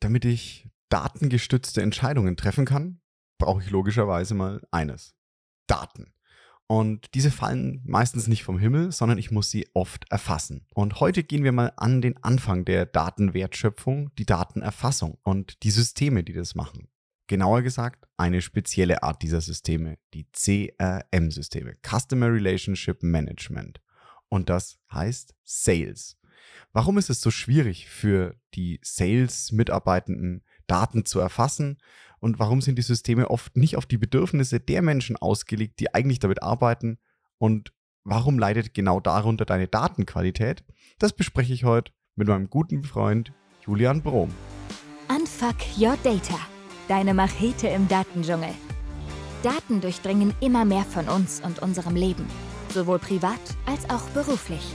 Damit ich datengestützte Entscheidungen treffen kann, brauche ich logischerweise mal eines. Daten. Und diese fallen meistens nicht vom Himmel, sondern ich muss sie oft erfassen. Und heute gehen wir mal an den Anfang der Datenwertschöpfung, die Datenerfassung und die Systeme, die das machen. Genauer gesagt, eine spezielle Art dieser Systeme, die CRM-Systeme, Customer Relationship Management. Und das heißt Sales. Warum ist es so schwierig für die Sales-Mitarbeitenden, Daten zu erfassen? Und warum sind die Systeme oft nicht auf die Bedürfnisse der Menschen ausgelegt, die eigentlich damit arbeiten? Und warum leidet genau darunter deine Datenqualität? Das bespreche ich heute mit meinem guten Freund Julian Brom. Unfuck Your Data, deine Machete im Datendschungel. Daten durchdringen immer mehr von uns und unserem Leben, sowohl privat als auch beruflich.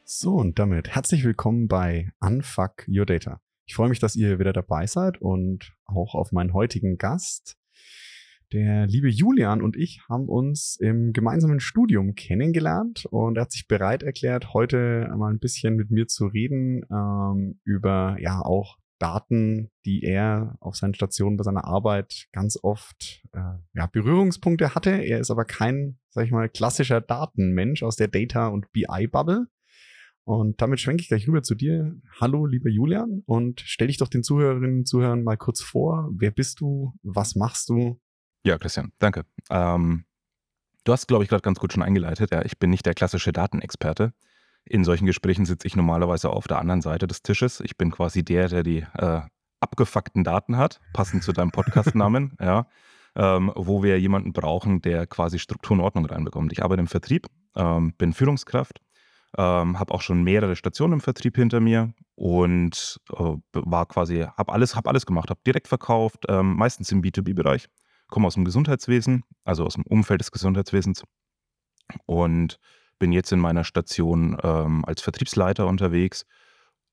So, und damit herzlich willkommen bei Unfuck Your Data. Ich freue mich, dass ihr wieder dabei seid und auch auf meinen heutigen Gast. Der liebe Julian und ich haben uns im gemeinsamen Studium kennengelernt und er hat sich bereit erklärt, heute mal ein bisschen mit mir zu reden ähm, über ja auch Daten, die er auf seinen Stationen bei seiner Arbeit ganz oft äh, ja, Berührungspunkte hatte. Er ist aber kein, sag ich mal, klassischer Datenmensch aus der Data- und BI-Bubble, und damit schwenke ich gleich rüber zu dir. Hallo, lieber Julian, und stell dich doch den Zuhörerinnen und Zuhörern mal kurz vor. Wer bist du? Was machst du? Ja, Christian, danke. Ähm, du hast, glaube ich, gerade ganz gut schon eingeleitet. Ja, ich bin nicht der klassische Datenexperte. In solchen Gesprächen sitze ich normalerweise auf der anderen Seite des Tisches. Ich bin quasi der, der die äh, abgefuckten Daten hat, passend zu deinem Podcastnamen, ja, ähm, wo wir jemanden brauchen, der quasi Struktur und Ordnung reinbekommt. Ich arbeite im Vertrieb, ähm, bin Führungskraft ähm, habe auch schon mehrere Stationen im Vertrieb hinter mir und äh, war quasi, habe alles, hab alles gemacht, habe direkt verkauft, ähm, meistens im B2B-Bereich, komme aus dem Gesundheitswesen, also aus dem Umfeld des Gesundheitswesens und bin jetzt in meiner Station ähm, als Vertriebsleiter unterwegs.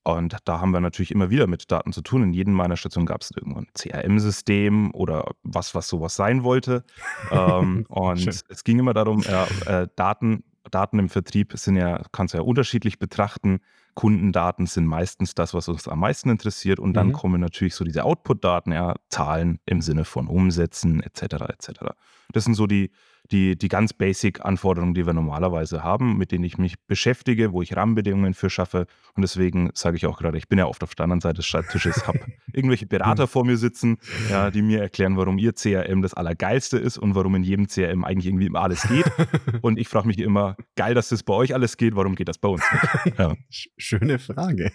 Und da haben wir natürlich immer wieder mit Daten zu tun. In jedem meiner Stationen gab es irgendwann ein CRM-System oder was, was sowas sein wollte. ähm, und Schön. es ging immer darum, äh, äh, Daten Daten im Vertrieb sind ja, kannst du ja unterschiedlich betrachten. Kundendaten sind meistens das, was uns am meisten interessiert. Und dann mhm. kommen natürlich so diese Output-Daten, ja, Zahlen im Sinne von Umsätzen etc. etc. Das sind so die, die, die ganz basic Anforderungen, die wir normalerweise haben, mit denen ich mich beschäftige, wo ich Rahmenbedingungen für schaffe. Und deswegen sage ich auch gerade, ich bin ja oft auf der anderen Seite des Schreibtisches, habe irgendwelche Berater vor mir sitzen, ja, die mir erklären, warum ihr CRM das Allergeilste ist und warum in jedem CRM eigentlich irgendwie immer alles geht. Und ich frage mich immer, geil, dass das bei euch alles geht, warum geht das bei uns nicht? Ja. Schöne Frage.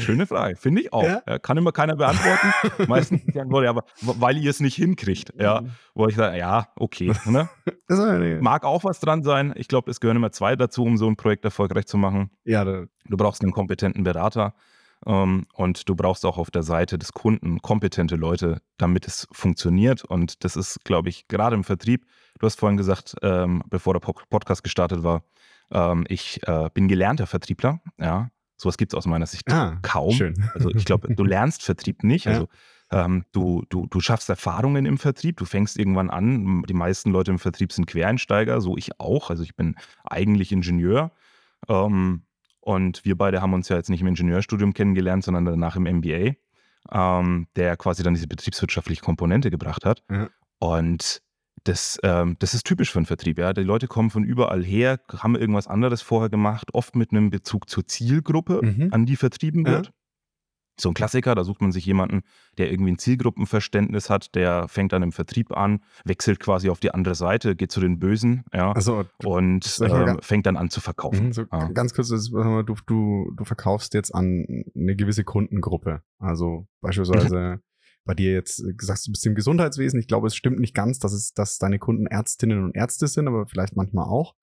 Schöne Frage, finde ich auch. Ja? Kann immer keiner beantworten. Meistens die Antwort, ja, aber weil ihr es nicht hinkriegt. Ja, wo ich sage, ja, okay. Ne? Mag auch was dran sein. Ich glaube, es gehören immer zwei dazu, um so ein Projekt erfolgreich zu machen. Ja, du brauchst einen kompetenten Berater ähm, und du brauchst auch auf der Seite des Kunden kompetente Leute, damit es funktioniert. Und das ist, glaube ich, gerade im Vertrieb. Du hast vorhin gesagt, ähm, bevor der Podcast gestartet war, ähm, ich äh, bin gelernter Vertriebler. Ja, Sowas gibt es aus meiner Sicht ah, kaum. Schön. Also ich glaube, du lernst Vertrieb nicht. Also ähm, du, du, du schaffst Erfahrungen im Vertrieb, du fängst irgendwann an. Die meisten Leute im Vertrieb sind Quereinsteiger, so ich auch. Also ich bin eigentlich Ingenieur. Ähm, und wir beide haben uns ja jetzt nicht im Ingenieurstudium kennengelernt, sondern danach im MBA, ähm, der quasi dann diese betriebswirtschaftliche Komponente gebracht hat. Ja. Und das, ähm, das ist typisch für einen Vertrieb. Ja. Die Leute kommen von überall her, haben irgendwas anderes vorher gemacht, oft mit einem Bezug zur Zielgruppe, mhm. an die vertrieben wird. Ja. So ein Klassiker, da sucht man sich jemanden, der irgendwie ein Zielgruppenverständnis hat, der fängt dann im Vertrieb an, wechselt quasi auf die andere Seite, geht zu den Bösen, ja, also, und äh, fängt dann an zu verkaufen. Mhm, so ja. Ganz kurz, du, du, du verkaufst jetzt an eine gewisse Kundengruppe. Also beispielsweise bei dir jetzt äh, gesagt, du bist im Gesundheitswesen. Ich glaube, es stimmt nicht ganz, dass es, dass deine Kunden Ärztinnen und Ärzte sind, aber vielleicht manchmal auch.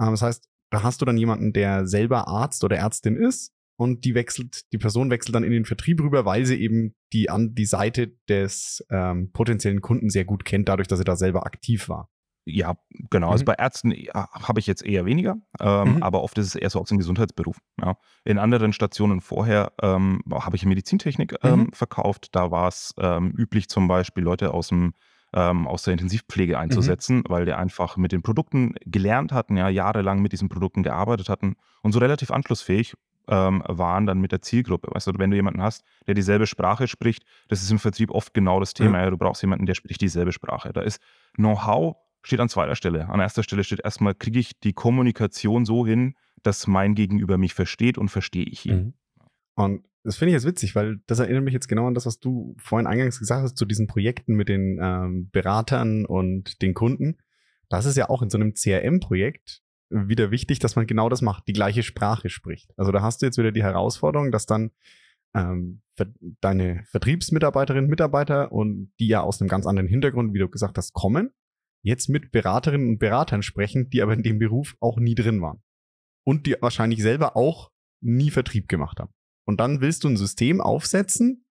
Ähm, das heißt, da hast du dann jemanden, der selber Arzt oder Ärztin ist und die wechselt, die Person wechselt dann in den Vertrieb rüber, weil sie eben die, an, die Seite des ähm, potenziellen Kunden sehr gut kennt, dadurch, dass sie da selber aktiv war. Ja, genau. Also Mhm. bei Ärzten ja, habe ich jetzt eher weniger, ähm, Mhm. aber oft ist es eher so aus dem Gesundheitsberuf. Ja. In anderen Stationen vorher ähm, habe ich Medizintechnik ähm, Mhm. verkauft. Da war es ähm, üblich, zum Beispiel Leute aus dem ähm, aus der Intensivpflege Mhm. einzusetzen, weil die einfach mit den Produkten gelernt hatten, ja, jahrelang mit diesen Produkten gearbeitet hatten und so relativ anschlussfähig ähm, waren dann mit der Zielgruppe. Weißt du, wenn du jemanden hast, der dieselbe Sprache spricht, das ist im Vertrieb oft genau das Thema. Ja. Du brauchst jemanden, der spricht dieselbe Sprache. Da ist Know-how steht an zweiter Stelle. An erster Stelle steht erstmal, kriege ich die Kommunikation so hin, dass mein Gegenüber mich versteht und verstehe ich ihn. Mhm. Und das finde ich jetzt witzig, weil das erinnert mich jetzt genau an das, was du vorhin eingangs gesagt hast, zu diesen Projekten mit den ähm, Beratern und den Kunden. Das ist ja auch in so einem CRM-Projekt wieder wichtig, dass man genau das macht, die gleiche Sprache spricht. Also da hast du jetzt wieder die Herausforderung, dass dann ähm, deine Vertriebsmitarbeiterinnen und Mitarbeiter und die ja aus einem ganz anderen Hintergrund, wie du gesagt hast, kommen, jetzt mit Beraterinnen und Beratern sprechen, die aber in dem Beruf auch nie drin waren. Und die wahrscheinlich selber auch nie Vertrieb gemacht haben. Und dann willst du ein System aufsetzen,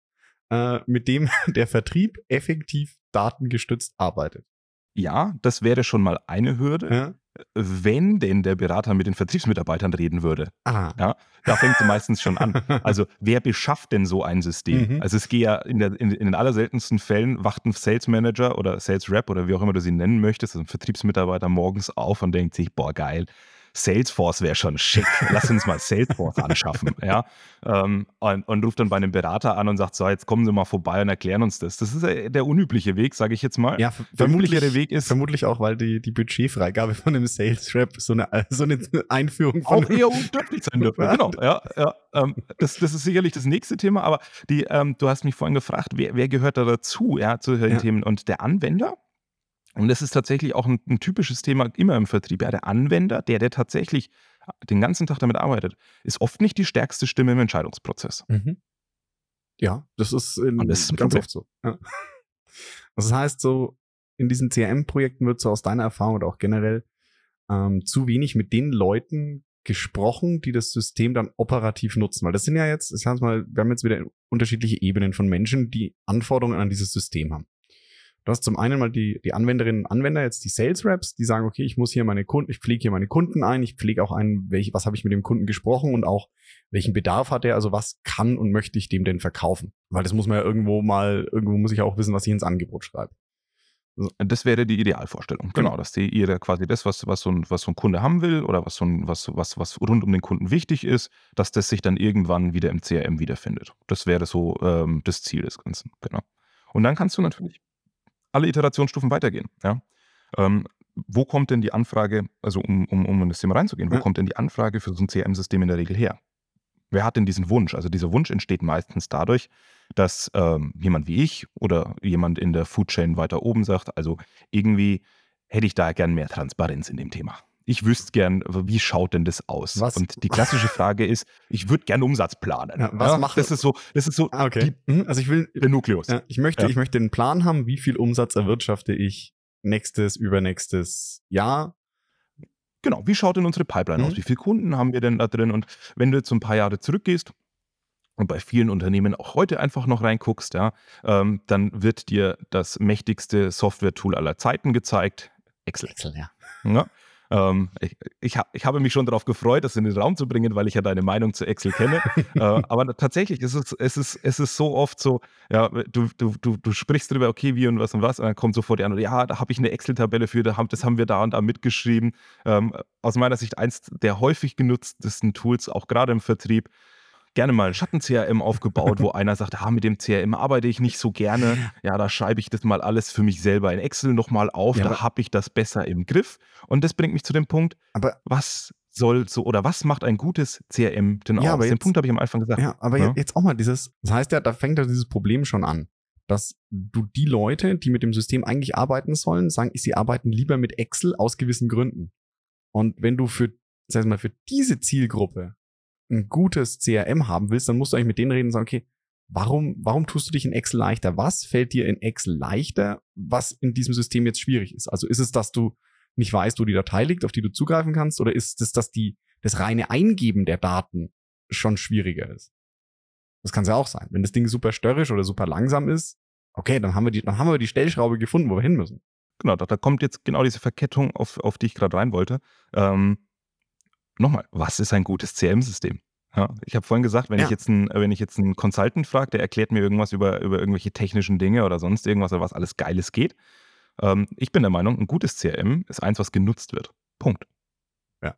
äh, mit dem der Vertrieb effektiv datengestützt arbeitet. Ja, das wäre schon mal eine Hürde, Ja? Wenn denn der Berater mit den Vertriebsmitarbeitern reden würde. Ah. Ja, da fängt es meistens schon an. Also wer beschafft denn so ein System? Mhm. Also es geht ja in, der, in, in den allerseltensten Fällen, wacht ein Sales Manager oder Sales Rep oder wie auch immer du sie nennen möchtest, also ein Vertriebsmitarbeiter morgens auf und denkt sich, boah geil, Salesforce wäre schon schick. Lass uns mal Salesforce anschaffen. Ja? Ähm, und, und ruft dann bei einem Berater an und sagt, so, jetzt kommen Sie mal vorbei und erklären uns das. Das ist äh, der unübliche Weg, sage ich jetzt mal. Ja, der üblichere Weg ist vermutlich auch, weil die, die Budgetfreigabe von einem Sales Rep so eine, so eine Einführung von auch eher undurchlich sein dürfen. genau, ja, ja. Ähm, das, das ist sicherlich das nächste Thema, aber die, ähm, du hast mich vorhin gefragt, wer, wer gehört da dazu, ja, zu den Ja. Themen? Und der Anwender, und das ist tatsächlich auch ein, ein typisches Thema immer im Vertrieb. Ja, der Anwender, der, der tatsächlich den ganzen Tag damit arbeitet, ist oft nicht die stärkste Stimme im Entscheidungsprozess. Mhm. Ja, das ist, in, das ist ganz Problem. oft so. Ja. Das heißt, so in diesen CRM-Projekten wird so aus deiner Erfahrung oder auch generell ähm, zu wenig mit den Leuten gesprochen, die das System dann operativ nutzen. Weil das sind ja jetzt, ich sag mal, wir haben jetzt wieder unterschiedliche Ebenen von Menschen, die Anforderungen an dieses System haben. Du hast zum einen mal die, die Anwenderinnen und Anwender, jetzt die Sales Reps, die sagen, okay, ich muss hier meine Kunden, ich pflege hier meine Kunden ein, ich pflege auch ein, welche, was habe ich mit dem Kunden gesprochen und auch welchen Bedarf hat er, also was kann und möchte ich dem denn verkaufen? Weil das muss man ja irgendwo mal, irgendwo muss ich auch wissen, was ich ins Angebot schreibe. Das wäre die Idealvorstellung. Genau. Genau, dass die ihr quasi das, was, was, so ein, was so ein Kunde haben will oder was, so ein, was, was, was rund um den Kunden wichtig ist, dass das sich dann irgendwann wieder im CRM wiederfindet. Das wäre so ähm, das Ziel des Ganzen. Genau. Und dann kannst du natürlich alle Iterationsstufen weitergehen. Ja? Ähm, wo kommt denn die Anfrage, also um, um, um in das Thema reinzugehen, wo Ja. kommt denn die Anfrage für so ein CRM-System in der Regel her? Wer hat denn diesen Wunsch? Also dieser Wunsch entsteht meistens dadurch, dass ähm, jemand wie ich oder jemand in der Foodchain weiter oben sagt, also irgendwie hätte ich da gern mehr Transparenz in dem Thema. Ich wüsste gern, wie schaut denn das aus? Was- Und die klassische Frage ist, ich würde gern Umsatz planen. Ja, was machen- Das ist so, das ist so Ah, okay. Mhm, Also ich will, der Nukleus. ja, ich möchte, Ja. ich möchte einen Plan haben, wie viel Umsatz erwirtschafte ich nächstes, übernächstes Jahr. Genau, wie schaut denn unsere Pipeline Mhm. aus? Wie viele Kunden haben wir denn da drin? Und wenn du jetzt ein paar Jahre zurückgehst und bei vielen Unternehmen auch heute einfach noch reinguckst, ja, ähm, dann wird dir das mächtigste Software-Tool aller Zeiten gezeigt, Excel. Excel, ja. Ja. Ähm, ich, ich, ha- ich habe mich schon darauf gefreut, das in den Raum zu bringen, weil ich ja deine Meinung zu Excel kenne. äh, aber tatsächlich ist es, es, ist, es ist so oft so, ja, du, du, du, du sprichst drüber, okay, wie und was und was, und dann kommt sofort die Antwort, ja, da habe ich eine Excel-Tabelle für, das haben wir da und da mitgeschrieben. Ähm, aus meiner Sicht eins der häufig genutztesten Tools, auch gerade im Vertrieb. Gerne mal ein Schatten-CRM aufgebaut, wo einer sagt, ah, mit dem CRM arbeite ich nicht so gerne. Ja, da schreibe ich das mal alles für mich selber in Excel nochmal auf, Ja, da habe ich das besser im Griff. Und das bringt mich zu dem Punkt, Aber was soll so oder was macht ein gutes CRM denn Ja, aus? aber Den jetzt- Punkt habe ich am Anfang gesagt. Ja, aber Ja. jetzt auch mal dieses, das heißt ja, da fängt ja dieses Problem schon an, dass du die Leute, die mit dem System eigentlich arbeiten sollen, sagen, sie arbeiten lieber mit Excel aus gewissen Gründen. Und wenn du für, heißt mal, für diese Zielgruppe ein gutes CRM haben willst, dann musst du eigentlich mit denen reden und sagen, okay, warum, warum tust du dich in Excel leichter? Was fällt dir in Excel leichter, was in diesem System jetzt schwierig ist? Also ist es, dass du nicht weißt, wo die Datei liegt, auf die du zugreifen kannst, oder ist es, dass die, das reine Eingeben der Daten schon schwieriger ist. Das kann es ja auch sein. Wenn das Ding super störrisch oder super langsam ist, okay, dann haben wir die, dann haben wir die Stellschraube gefunden, wo wir hin müssen. Genau, da, da kommt jetzt genau diese Verkettung, auf, auf die ich gerade rein wollte. Ähm, Nochmal, was ist ein gutes CM-System? Ja, ich habe vorhin gesagt, wenn Ja. ich jetzt einen, wenn ich jetzt einen Consultant frage, der erklärt mir irgendwas über, über irgendwelche technischen Dinge oder sonst irgendwas, oder was alles Geiles geht. Ähm, ich bin der Meinung, ein gutes CRM ist eins, was genutzt wird. Punkt. Ja.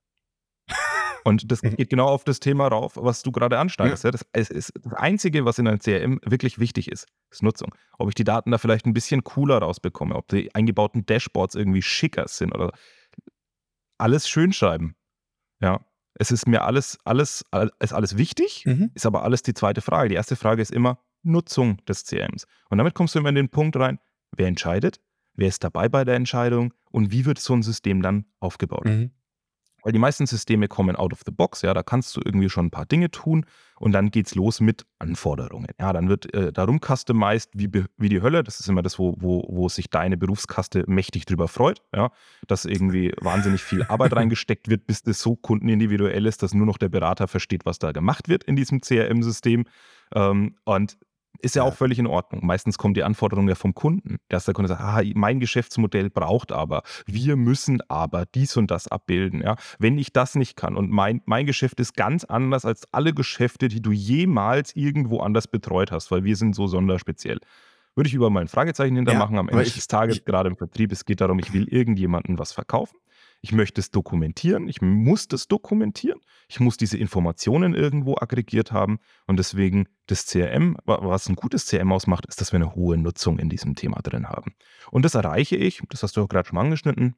Und das geht genau auf das Thema rauf, was du gerade anschneidest. Ja. Das, es ist das Einzige, was in einem CRM wirklich wichtig ist, ist Nutzung. Ob ich die Daten da vielleicht ein bisschen cooler rausbekomme, ob die eingebauten Dashboards irgendwie schicker sind oder alles schön schreiben. Ja. Es ist mir alles, alles, all- ist alles wichtig, Mhm. ist aber alles die zweite Frage. Die erste Frage ist immer Nutzung des CRMs. Und damit kommst du immer in den Punkt rein, wer entscheidet, wer ist dabei bei der Entscheidung und wie wird so ein System dann aufgebaut. Mhm. Weil die meisten Systeme kommen out of the box, ja, da kannst du irgendwie schon ein paar Dinge tun und dann geht's los mit Anforderungen. Ja, dann wird äh, darum customized wie, wie die Hölle. Das ist immer das, wo, wo, wo sich deine Berufskaste mächtig drüber freut, ja, dass irgendwie wahnsinnig viel Arbeit reingesteckt wird, bis das so kundenindividuell ist, dass nur noch der Berater versteht, was da gemacht wird in diesem CRM-System. Ähm, und ist ja Ja. auch völlig in Ordnung. Meistens kommt die Anforderung ja vom Kunden, dass der Kunde sagt, ah, mein Geschäftsmodell braucht aber, wir müssen aber dies und das abbilden. Ja? Wenn ich das nicht kann und mein, mein Geschäft ist ganz anders als alle Geschäfte, die du jemals irgendwo anders betreut hast, weil wir sind so sonderspeziell. Würde ich über mein Fragezeichen hintermachen am aber Ende ich- des Tages, ich- gerade im Vertrieb. Es geht darum, ich will irgendjemandem was verkaufen. Ich möchte es dokumentieren. Ich muss das dokumentieren. Ich muss diese Informationen irgendwo aggregiert haben. Und deswegen das CRM, wa- was ein gutes CRM ausmacht, ist, dass wir eine hohe Nutzung in diesem Thema drin haben. Und das erreiche ich, das hast du auch gerade schon angeschnitten.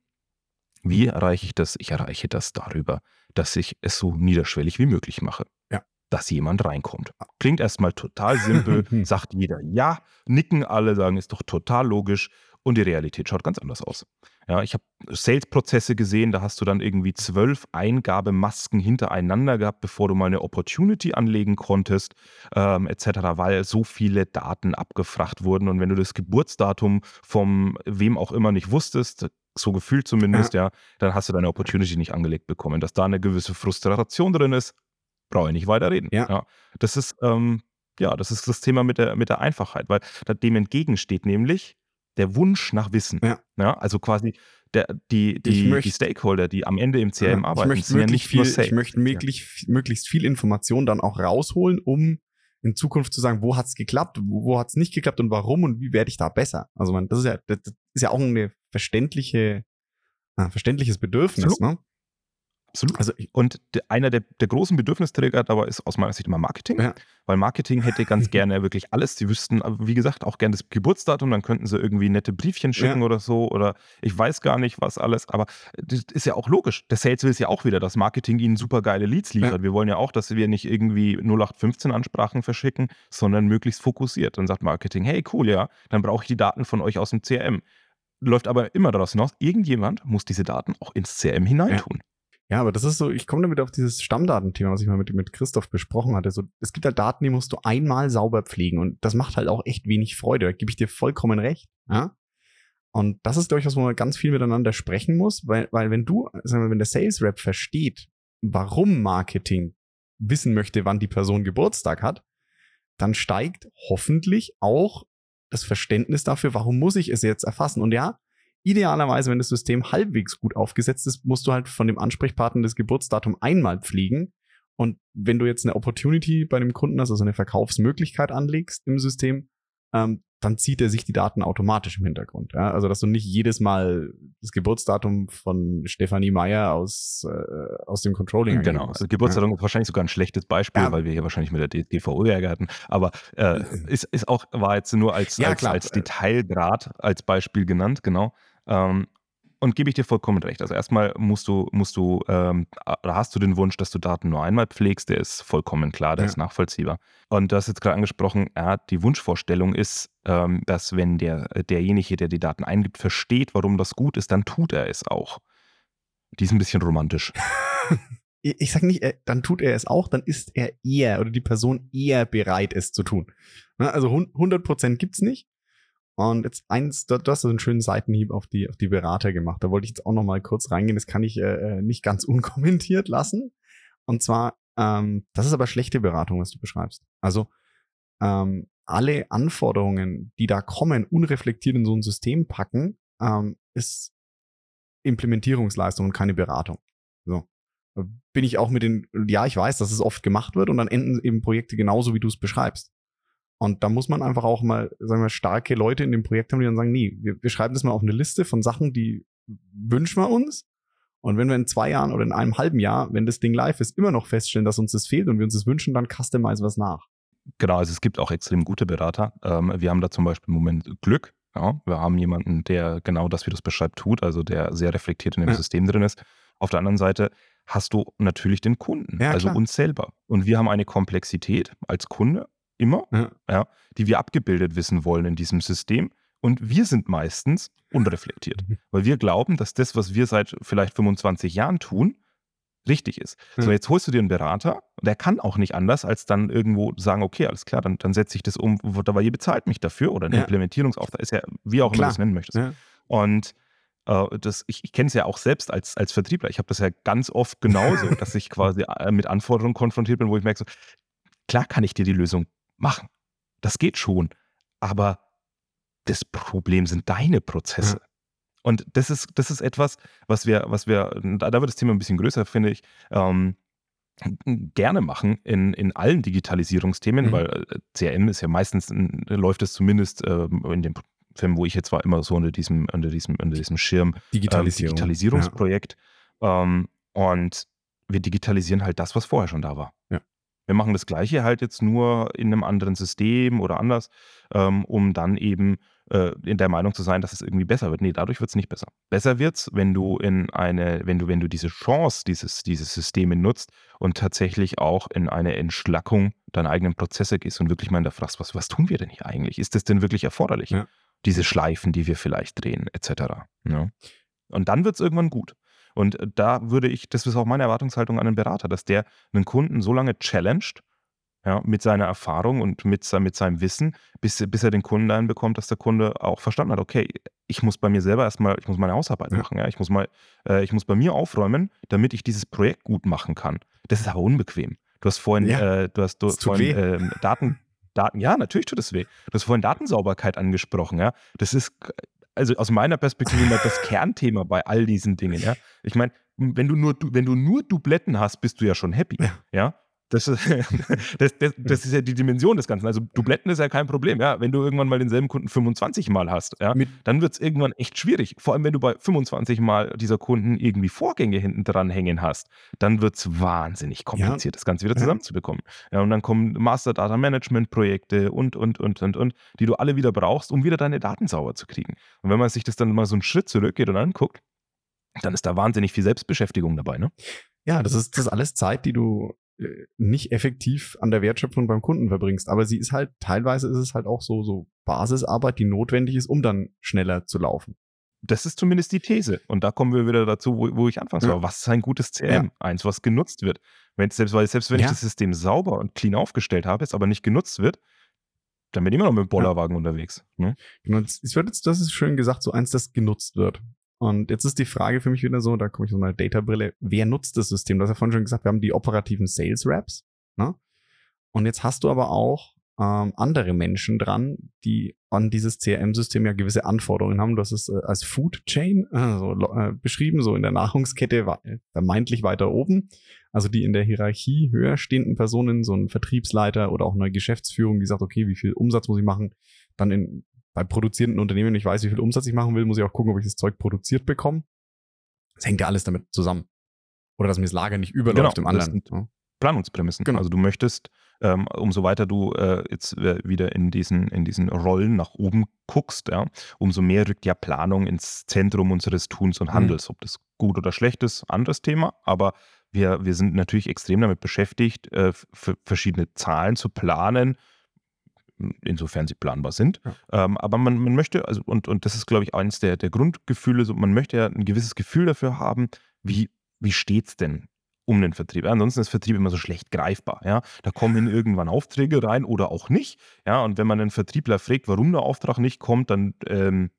Wie erreiche ich das? Ich erreiche das darüber, dass ich es so niederschwellig wie möglich mache. Ja. Dass jemand reinkommt. Klingt erstmal total simpel, sagt jeder ja, nicken alle, sagen, ist doch total logisch. Und die Realität schaut ganz anders aus. Ja, ich habe Sales-Prozesse gesehen, da hast du dann irgendwie zwölf Eingabemasken hintereinander gehabt, bevor du mal eine Opportunity anlegen konntest, ähm, etc., weil so viele Daten abgefragt wurden. Und wenn du das Geburtsdatum vom wem auch immer nicht wusstest, so gefühlt zumindest, ja, dann hast du deine Opportunity nicht angelegt bekommen. Dass da eine gewisse Frustration drin ist, brauche ich nicht weiter reden. Ja. das ist, ähm, ja, das ist das Thema mit der, mit der Einfachheit, weil dem entgegensteht nämlich der Wunsch nach Wissen. Ja. also quasi der, die, die, möcht- die Stakeholder, die am Ende im CRM Ja, arbeiten, ich möchte ja möglichst nicht nur viel, Sales. ich möchte möglichst, möglichst viel Information dann auch rausholen, um in Zukunft zu sagen, wo hat's geklappt, wo, wo hat's nicht geklappt und warum und wie werde ich da besser. Also man, das ist ja, das, ist ja auch eine verständliche, äh, verständliches Bedürfnis, Absolut. ne? Absolut. Also Und einer der, der großen Bedürfnisträger dabei ist aus meiner Sicht immer Marketing. Ja. Weil Marketing hätte ganz gerne wirklich alles. Sie wüssten, aber wie gesagt, auch gerne das Geburtsdatum, dann könnten sie irgendwie nette Briefchen schicken Ja. oder so. Oder ich weiß gar nicht, was alles. Aber das ist ja auch logisch. Der Sales will es ja auch wieder, dass Marketing ihnen super geile Leads liefert. Ja. Wir wollen ja auch, dass wir nicht irgendwie 0815-Ansprachen verschicken, sondern möglichst fokussiert. Dann sagt Marketing, hey, cool, ja, dann brauche ich die Daten von euch aus dem CRM. Läuft aber immer daraus hinaus, irgendjemand muss diese Daten auch ins CRM hineintun. Ja, aber das ist so, ich komme damit auf dieses Stammdatenthema, was ich mal mit, mit Christoph besprochen hatte. So, es gibt halt Daten, die musst du einmal sauber pflegen und das macht halt auch echt wenig Freude. Da gebe ich dir vollkommen recht. Ja? Und das ist, glaube ich, was wo man ganz viel miteinander sprechen muss, weil, weil wenn du, sagen wir, wenn der Sales Rep versteht, warum Marketing wissen möchte, wann die Person Geburtstag hat, dann steigt hoffentlich auch das Verständnis dafür, warum muss ich es jetzt erfassen. Und ja, idealerweise, wenn das System halbwegs gut aufgesetzt ist, musst du halt von dem Ansprechpartner das Geburtsdatum einmal pflegen. Und wenn du jetzt eine Opportunity bei dem Kunden hast, also eine Verkaufsmöglichkeit anlegst im System, ähm, dann zieht er sich die Daten automatisch im Hintergrund. Ja? Also, dass du nicht jedes Mal das Geburtsdatum von Stefanie Meyer aus, äh, aus dem Controlling Genau, also Geburtsdatum ist wahrscheinlich sogar ein schlechtes Beispiel, Ja. weil wir hier wahrscheinlich mit der DSGVO Ärger hatten. Aber äh, ist, ist auch, war jetzt nur als, Ja, als, als Detailgrad als Beispiel genannt, genau. Ähm, und gebe ich dir vollkommen recht. Also erstmal musst du, musst du, ähm, oder hast du den Wunsch, dass du Daten nur einmal pflegst, der ist vollkommen klar, der Ja. ist nachvollziehbar. Und du hast jetzt gerade angesprochen, ja, die Wunschvorstellung ist, ähm, dass wenn der, derjenige, der die Daten eingibt, versteht, warum das gut ist, dann tut er es auch. Die ist ein bisschen romantisch. ich ich sag nicht, er, dann tut er es auch, dann ist er eher oder die Person eher bereit, es zu tun. Ne, Also hun- 100% gibt's nicht. Und jetzt eins, du, du hast so einen schönen Seitenhieb auf die, auf die Berater gemacht. Da wollte ich jetzt auch noch mal kurz reingehen. Das kann ich äh, äh, nicht ganz unkommentiert lassen. Und zwar Ähm, das ist aber schlechte Beratung, was du beschreibst. Also ähm, alle Anforderungen, die da kommen, unreflektiert in so ein System packen, ähm, ist Implementierungsleistung und keine Beratung. So. Bin ich auch mit den, ja, ich weiß, dass es oft gemacht wird und dann enden eben Projekte genauso, wie du es beschreibst. Und da muss man einfach auch mal, sagen wir, starke Leute in dem Projekt haben, die dann sagen, nee, wir, wir schreiben das mal auf eine Liste von Sachen, die wünschen wir uns. Und wenn wir in zwei Jahren oder in einem halben Jahr, wenn das Ding live ist, immer noch feststellen, dass uns das fehlt und wir uns das wünschen, dann customize was nach. Genau, also es gibt auch extrem gute Berater. Ähm, wir haben da zum Beispiel im Moment Glück. Ja? Wir haben jemanden, der genau das, wie du es beschreibst, tut, also der sehr reflektiert in dem ja. System drin ist. Auf der anderen Seite hast du natürlich den Kunden, ja, also uns selber. Und wir haben eine Komplexität als Kunde immer, ja. die wir abgebildet wissen wollen in diesem System. Und wir sind meistens unreflektiert, mhm. weil wir glauben, dass das, was wir seit vielleicht 25 Jahren tun, richtig ist. Mhm. So, jetzt holst du dir einen Berater, der kann auch nicht anders, als dann irgendwo sagen, okay, alles klar, dann, dann setze ich das um, aber ihr bezahlt mich dafür oder ein ja. Implementierungsauftrag, ist ja, wie auch immer du es nennen möchtest. Ja. Und äh, das, ich, ich kenne es ja auch selbst als, als Vertriebler. Ich habe das ja ganz oft genauso, dass ich quasi äh, mit Anforderungen konfrontiert bin, wo ich merke, so, klar kann ich dir die Lösung machen. Das geht schon. Aber das Problem sind deine Prozesse. Ja. Und das ist, das ist etwas, was wir, was wir, da, wird das Thema ein bisschen größer, finde ich, ähm, gerne machen in, in allen Digitalisierungsthemen, mhm. weil äh, CRM ist ja meistens, läuft es zumindest äh, in dem Film, wo ich jetzt war, immer so unter diesem, unter diesem, unter diesem Schirm Digitalisierung. Ähm, Digitalisierungsprojekt. Ja. Ähm, und wir digitalisieren halt das, was vorher schon da war. Ja. Wir machen das Gleiche halt jetzt nur in einem anderen System oder anders, ähm, um dann eben äh, in der Meinung zu sein, dass es irgendwie besser wird. Nee, dadurch wird es nicht besser. Besser wird es, wenn du in eine, wenn du, wenn du diese Chance dieses, dieses Systems nutzt und tatsächlich auch in eine Entschlackung deiner eigenen Prozesse gehst und wirklich mal hinterfragst, was, was tun wir denn hier eigentlich? Ist das denn wirklich erforderlich? Ja. Diese Schleifen, die wir vielleicht drehen, etc. Ja. Ne? Und dann wird es irgendwann gut. Und äh, da würde ich, das ist auch meine Erwartungshaltung an einen Berater, dass der einen Kunden so lange challenged, ja, mit seiner Erfahrung und mit, mit seinem Wissen, bis, bis er den Kunden dahin bekommt, dass der Kunde auch verstanden hat, okay, ich muss bei mir selber erstmal, ich muss meine Hausarbeit ja. machen, ja, ich muss mal, äh, ich muss bei mir aufräumen, damit ich dieses Projekt gut machen kann. Das ist aber unbequem. Du hast vorhin, ja, äh, du hast du vorhin äh, Daten, Daten, ja, natürlich tut es weh. Du hast vorhin Datensauberkeit angesprochen, ja. Das ist, also aus meiner Perspektive das Kernthema bei all diesen Dingen, ja. Ich meine, wenn du nur, wenn du nur Dubletten hast, bist du ja schon happy, ja. ja? Das ist, das, das, das, ist ja die Dimension des Ganzen. Also Dubletten ist ja kein Problem, ja. Wenn du irgendwann mal denselben Kunden 25 Mal hast, ja, Mit dann wird es irgendwann echt schwierig. Vor allem, wenn du bei 25 Mal dieser Kunden irgendwie Vorgänge hinten dran hängen hast, dann wird es wahnsinnig kompliziert, ja. das Ganze wieder zusammenzubekommen. Ja, und dann kommen Master Data Management Projekte und, und, und, und, und, die du alle wieder brauchst, um wieder deine Daten sauber zu kriegen. Und wenn man sich das dann mal so einen Schritt zurückgeht und anguckt, dann ist da wahnsinnig viel Selbstbeschäftigung dabei, ne? Ja, das ist, das ist alles Zeit, die du nicht effektiv an der Wertschöpfung beim Kunden verbringst. Aber sie ist halt, teilweise ist es halt auch so, so Basisarbeit, die notwendig ist, um dann schneller zu laufen. Das ist zumindest die These. Und da kommen wir wieder dazu, wo, wo ich anfangs ja. war. Was ist ein gutes CRM? Ja. Eins, was genutzt wird. Wenn selbst, weil selbst wenn ja. ich das System sauber und clean aufgestellt habe, es aber nicht genutzt wird, dann bin ich immer noch mit dem Bollerwagen unterwegs. Ne? Genau, es wird jetzt, das ist schön gesagt, so eins, das genutzt wird. Und jetzt ist die Frage für mich wieder so, da komme ich aus meiner Data-Brille, wer nutzt das System? Du hast ja vorhin schon gesagt, wir haben die operativen Sales Reps. Ne? Und jetzt hast du aber auch ähm, andere Menschen dran, die an dieses CRM-System ja gewisse Anforderungen haben. Du hast es äh, als Food Chain also, äh, beschrieben, so in der Nahrungskette vermeintlich weiter oben. Also die in der Hierarchie höher stehenden Personen, so ein Vertriebsleiter oder auch eine Geschäftsführung, die sagt, okay, wie viel Umsatz muss ich machen? Dann in bei produzierenden Unternehmen, ich weiß, wie viel Umsatz ich machen will, muss ich auch gucken, ob ich das Zeug produziert bekomme. Das hängt ja alles damit zusammen. Oder dass mir das Lager nicht überläuft genau, im anderen. Sind Planungsprämissen. Genau. Also du möchtest, ähm, umso weiter du äh, jetzt äh, wieder in diesen, in diesen Rollen nach oben guckst, ja, umso mehr rückt ja Planung ins Zentrum unseres Tuns und mhm. Handels. Mhm. Ob das gut oder schlecht ist, anderes Thema. Aber wir, wir sind natürlich extrem damit beschäftigt, äh, verschiedene Zahlen zu planen, insofern sie planbar sind. Ja. Ähm, aber man, man möchte, also, und, und das ist, glaube ich, eines der, der Grundgefühle, so, man möchte ja ein gewisses Gefühl dafür haben, wie, wie steht es denn um den Vertrieb. Ja, ansonsten ist Vertrieb immer so schlecht greifbar. Ja? Da kommen irgendwann Aufträge rein oder auch nicht. Ja? Und wenn man einen Vertriebler fragt, warum der Auftrag nicht kommt, dann ähm,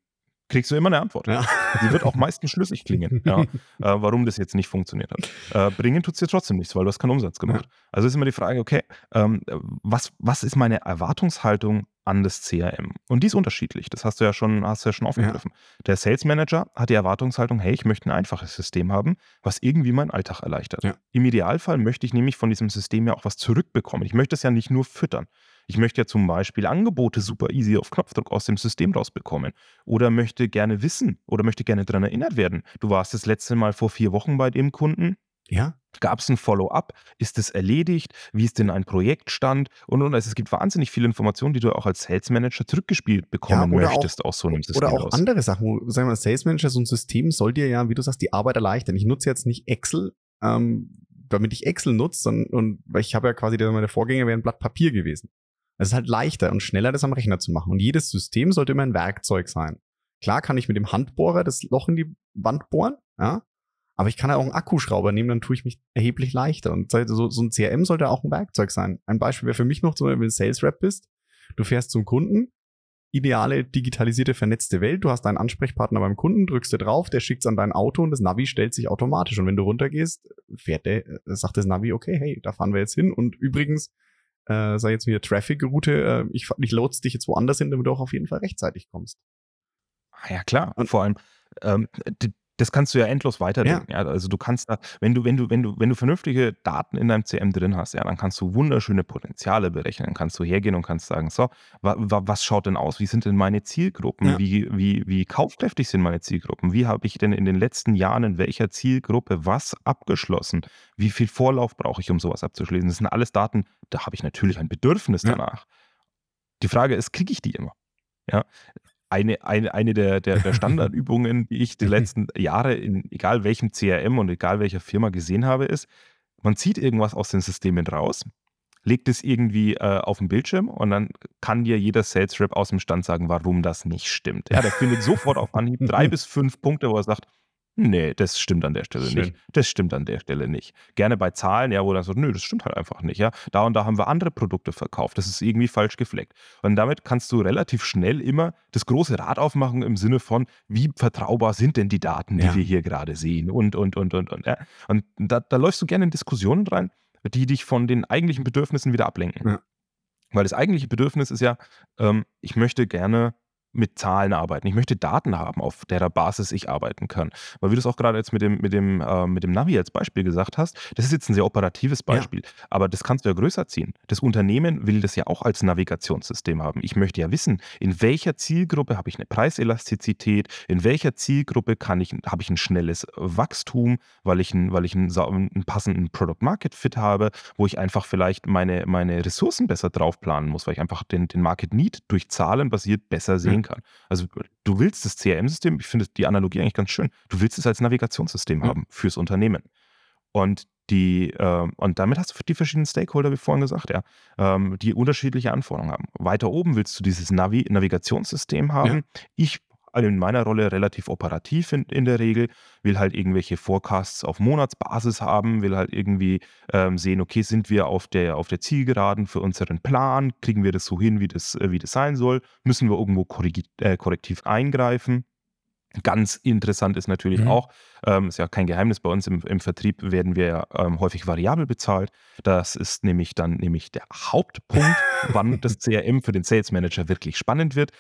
kriegst du immer eine Antwort. Ja. Die wird auch meistens schlüssig klingen, ja, äh, warum das jetzt nicht funktioniert hat. Äh, bringen tut es dir trotzdem nichts, weil du hast keinen Umsatz gemacht. Ja. Also ist immer die Frage, okay, ähm, was, was ist meine Erwartungshaltung an das CRM? Und die ist unterschiedlich. Das hast du ja schon, hast du ja schon aufgegriffen. Der Sales Manager hat die Erwartungshaltung, hey, ich möchte ein einfaches System haben, was irgendwie meinen Alltag erleichtert. Im Idealfall möchte ich nämlich von diesem System ja auch was zurückbekommen. Ich möchte es ja nicht nur füttern. Ich möchte ja zum Beispiel Angebote super easy auf Knopfdruck aus dem System rausbekommen. Oder möchte gerne wissen oder möchte gerne daran erinnert werden. Du warst das letzte Mal vor vier Wochen bei dem Kunden. Ja. Gab es ein Follow-up? Ist es erledigt? Wie ist denn ein Projektstand? Und, und also es gibt wahnsinnig viele Informationen, die du auch als Sales Manager zurückgespielt bekommen ja, möchtest auch, aus so einem System. Oder auch raus. andere Sachen, sagen wir, Sales Manager, so ein System soll dir ja, wie du sagst, die Arbeit erleichtern. Ich nutze jetzt nicht Excel, ähm, damit ich Excel nutze, und, und weil ich habe ja quasi, meine Vorgänger wären ein Blatt Papier gewesen. Es ist halt leichter und schneller, das am Rechner zu machen. Und jedes System sollte immer ein Werkzeug sein. Klar kann ich mit dem Handbohrer das Loch in die Wand bohren, ja, aber ich kann ja auch einen Akkuschrauber nehmen, dann tue ich mich erheblich leichter. Und so, so ein CRM sollte auch ein Werkzeug sein. Ein Beispiel wäre für mich noch, so, wenn du Sales Rep bist, du fährst zum Kunden, ideale digitalisierte vernetzte Welt, du hast einen Ansprechpartner beim Kunden, drückst du drauf, der schickt es an dein Auto und das Navi stellt sich automatisch. Und wenn du runtergehst, fährt der, äh, sagt das Navi, okay, hey, da fahren wir jetzt hin. Und übrigens, äh, sag jetzt wieder Traffic-Route, äh, ich, ich lotse dich jetzt woanders hin, damit du auch auf jeden Fall rechtzeitig kommst. Ah ja, klar. Und vor allem, ähm, das kannst du ja endlos weiterdenken. Ja. ja. also du kannst da, wenn du, wenn du, wenn du, wenn du vernünftige Daten in deinem CM drin hast, ja, dann kannst du wunderschöne Potenziale berechnen. Dann kannst du hergehen und kannst sagen, so, wa, wa, was schaut denn aus? Wie sind denn meine Zielgruppen? Ja. Wie, wie, wie kaufkräftig sind meine Zielgruppen? Wie habe ich denn in den letzten Jahren in welcher Zielgruppe was abgeschlossen? Wie viel Vorlauf brauche ich, um sowas abzuschließen? Das sind alles Daten, da habe ich natürlich ein Bedürfnis danach. Die Frage ist, kriege ich die immer? Ja, eine, eine, eine der, der, der Standardübungen, die ich die letzten Jahre in egal welchem CRM und egal welcher Firma gesehen habe, ist, man zieht irgendwas aus den Systemen raus, legt es irgendwie äh, auf den Bildschirm und dann kann dir jeder Sales Rep aus dem Stand sagen, warum das nicht stimmt. Ja, der findet sofort auf Anhieb drei bis fünf Punkte, wo er sagt, Nee, das stimmt an der Stelle Schön. nicht. Das stimmt an der Stelle nicht. Gerne bei Zahlen, ja, wo dann so, nö, das stimmt halt einfach nicht, ja. Da und da haben wir andere Produkte verkauft. Das ist irgendwie falsch gefleckt. Und damit kannst du relativ schnell immer das große Rad aufmachen im Sinne von, wie vertraubar sind denn die Daten, die ja. wir hier gerade sehen und, und, und, und, und, ja. Und da, da läufst du gerne in Diskussionen rein, die dich von den eigentlichen Bedürfnissen wieder ablenken. Ja. Weil das eigentliche Bedürfnis ist ja, ähm, ich möchte gerne mit Zahlen arbeiten. Ich möchte Daten haben, auf derer Basis ich arbeiten kann. Weil wie du es auch gerade jetzt mit dem, mit dem, äh, mit dem Navi als Beispiel gesagt hast, das ist jetzt ein sehr operatives Beispiel, ja. aber das kannst du ja größer ziehen. Das Unternehmen will das ja auch als Navigationssystem haben. Ich möchte ja wissen, in welcher Zielgruppe habe ich eine Preiselastizität, in welcher Zielgruppe kann ich, habe ich ein schnelles Wachstum, weil ich, ein, weil ich einen, einen passenden Product-Market-Fit habe, wo ich einfach vielleicht meine, meine Ressourcen besser drauf planen muss, weil ich einfach den, den Market Need durch Zahlen basiert besser sehen kann. Also du willst das CRM-System, ich finde die Analogie eigentlich ganz schön, du willst es als Navigationssystem mhm. haben fürs Unternehmen. Und die, äh, und damit hast du die verschiedenen Stakeholder, wie vorhin gesagt, ja, ähm, die unterschiedliche Anforderungen haben. Weiter oben willst du dieses Navi Navigationssystem haben. Ja. Ich in meiner Rolle relativ operativ in, in der Regel, will halt irgendwelche Forecasts auf Monatsbasis haben, will halt irgendwie ähm, sehen, okay, sind wir auf der, auf der Zielgeraden für unseren Plan, kriegen wir das so hin, wie das, äh, wie das sein soll, müssen wir irgendwo äh, korrektiv eingreifen. Ganz interessant ist natürlich mhm. auch, ähm, ist ja kein Geheimnis, bei uns im, im Vertrieb werden wir ja ähm, häufig variabel bezahlt. Das ist nämlich dann nämlich der Hauptpunkt, wann das CRM für den Sales Manager wirklich spannend wird.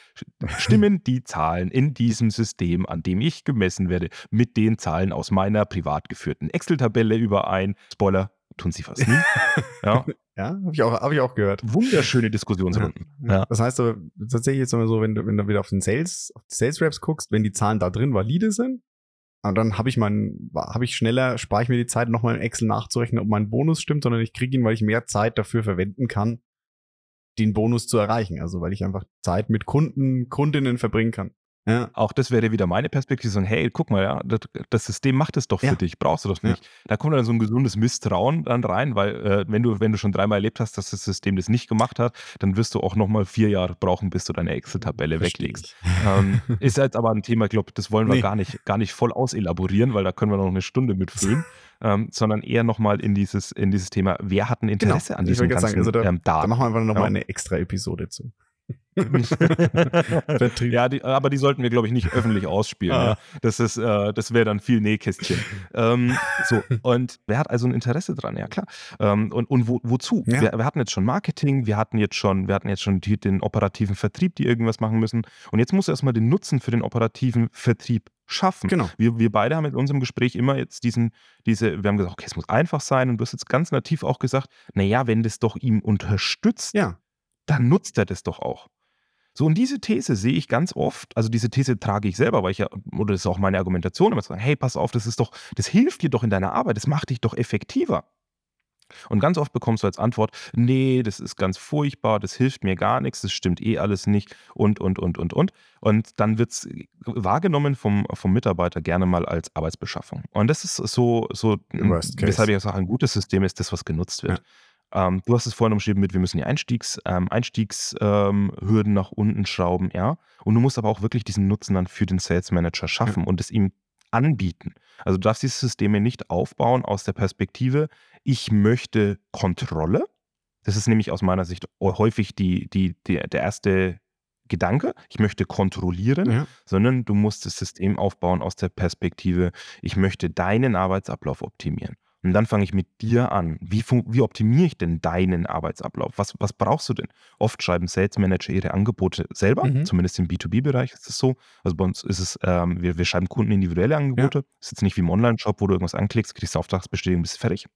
Stimmen die Zahlen in diesem System, an dem ich gemessen werde, mit den Zahlen aus meiner privat geführten Excel-Tabelle überein? Spoiler, tun sie fast nie. ja, ja habe ich, auch, hab ich auch gehört. Wunderschöne Diskussionsrunden. Ja, ja. Das heißt aber tatsächlich jetzt so, wenn du, wenn du wieder auf den Sales, auf die Sales Reps guckst, wenn die Zahlen da drin valide sind, und dann habe ich meinen, habe ich schneller, spare ich mir die Zeit, nochmal in Excel nachzurechnen, ob mein Bonus stimmt, sondern ich kriege ihn, weil ich mehr Zeit dafür verwenden kann, den Bonus zu erreichen. Also weil ich einfach Zeit mit Kunden, Kundinnen verbringen kann. Ja. Auch das wäre wieder meine Perspektive, sagen, hey, guck mal, ja, das, das System macht es doch für ja. dich, brauchst du das nicht. Ja. Da kommt dann so ein gesundes Misstrauen dann rein, weil äh, wenn, du, wenn du schon dreimal erlebt hast, dass das System das nicht gemacht hat, dann wirst du auch nochmal vier Jahre brauchen, bis du deine Excel-Tabelle weglegst. Ähm, ist jetzt aber ein Thema, ich glaube, das wollen wir nee. gar, nicht, gar nicht voll auselaborieren, weil da können wir noch eine Stunde mitfüllen. ähm, sondern eher nochmal in dieses, in dieses Thema, wer hat ein genau. Interesse genau. an diesem ganzen sagen, also da, ähm, Daten. Da machen wir einfach nochmal ja. eine extra Episode zu. ja, die, aber die sollten wir, glaube ich, nicht öffentlich ausspielen. Ah. Ja. Das, äh, das wäre dann viel Nähkästchen. ähm, so, und wer hat also ein Interesse dran? Ja, klar. Ähm, und und wo, wozu? Ja. Wir, wir, hatten jetzt schon Marketing, wir hatten jetzt schon, wir hatten jetzt schon die, den operativen Vertrieb, die irgendwas machen müssen. Und jetzt muss erstmal den Nutzen für den operativen Vertrieb schaffen. Genau. Wir, wir beide haben in unserem Gespräch immer jetzt diesen, diese, wir haben gesagt, okay, es muss einfach sein. Und du hast jetzt ganz nativ auch gesagt, naja, wenn das doch ihm unterstützt, ja. Dann nutzt er das doch auch. So, und diese These sehe ich ganz oft, also diese These trage ich selber, weil ich ja, oder das ist auch meine Argumentation, immer zu sagen, hey, pass auf, das ist doch, das hilft dir doch in deiner Arbeit, das macht dich doch effektiver. Und ganz oft bekommst du als Antwort, nee, das ist ganz furchtbar, das hilft mir gar nichts, das stimmt eh alles nicht und, und, und, und, und. Und dann wird es wahrgenommen vom, vom Mitarbeiter gerne mal als Arbeitsbeschaffung. Und das ist so, so weshalb ich sage, ein gutes System ist das, was genutzt wird. Ja. Ähm, du hast es vorhin umschrieben mit, wir müssen die Einstiegs, ähm, Einstiegshürden ähm, nach unten schrauben, ja. Und du musst aber auch wirklich diesen Nutzen dann für den Sales Manager schaffen ja. und es ihm anbieten. Also du darfst dieses System nicht aufbauen aus der Perspektive, ich möchte Kontrolle. Das ist nämlich aus meiner Sicht häufig die, die, die, der erste Gedanke, ich möchte kontrollieren, ja. sondern du musst das System aufbauen aus der Perspektive, ich möchte deinen Arbeitsablauf optimieren. Und dann fange ich mit dir an. Wie, wie optimiere ich denn deinen Arbeitsablauf? Was, was brauchst du denn? Oft schreiben Sales Manager ihre Angebote selber, mhm. zumindest im B2B-Bereich ist es so. Also bei uns ist es, ähm, wir, wir schreiben Kunden individuelle Angebote. Ja. Ist jetzt nicht wie im Online-Shop, wo du irgendwas anklickst, kriegst du Auftragsbestätigung, bist fertig.